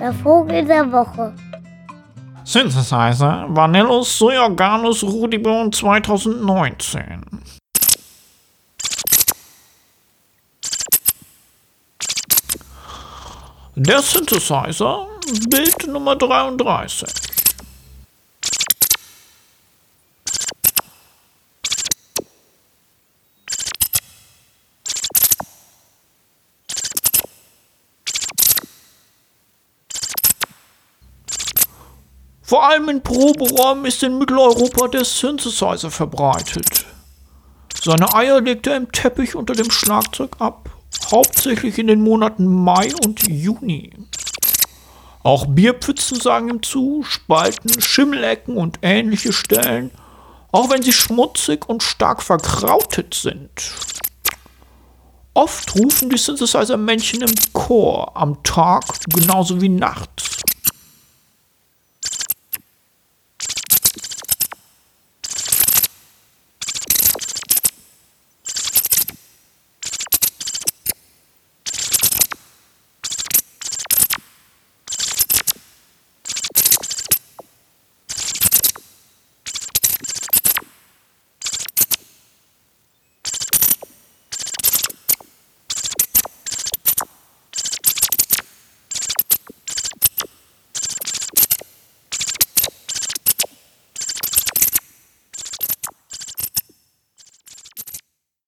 Der Vogel der Woche. Synthesizer Vanillus Sojaganus Rudibon 2019. Der Synthesizer, Bild Nummer 33. Vor allem in Proberäumen ist in Mitteleuropa der Synthesizer verbreitet. Seine Eier legt er im Teppich unter dem Schlagzeug ab, hauptsächlich in den Monaten Mai und Juni. Auch Bierpfützen sagen ihm zu, Spalten, Schimmelecken und ähnliche Stellen, auch wenn sie schmutzig und stark verkrautet sind. Oft rufen die Synthesizer-Männchen im Chor, am Tag genauso wie nachts.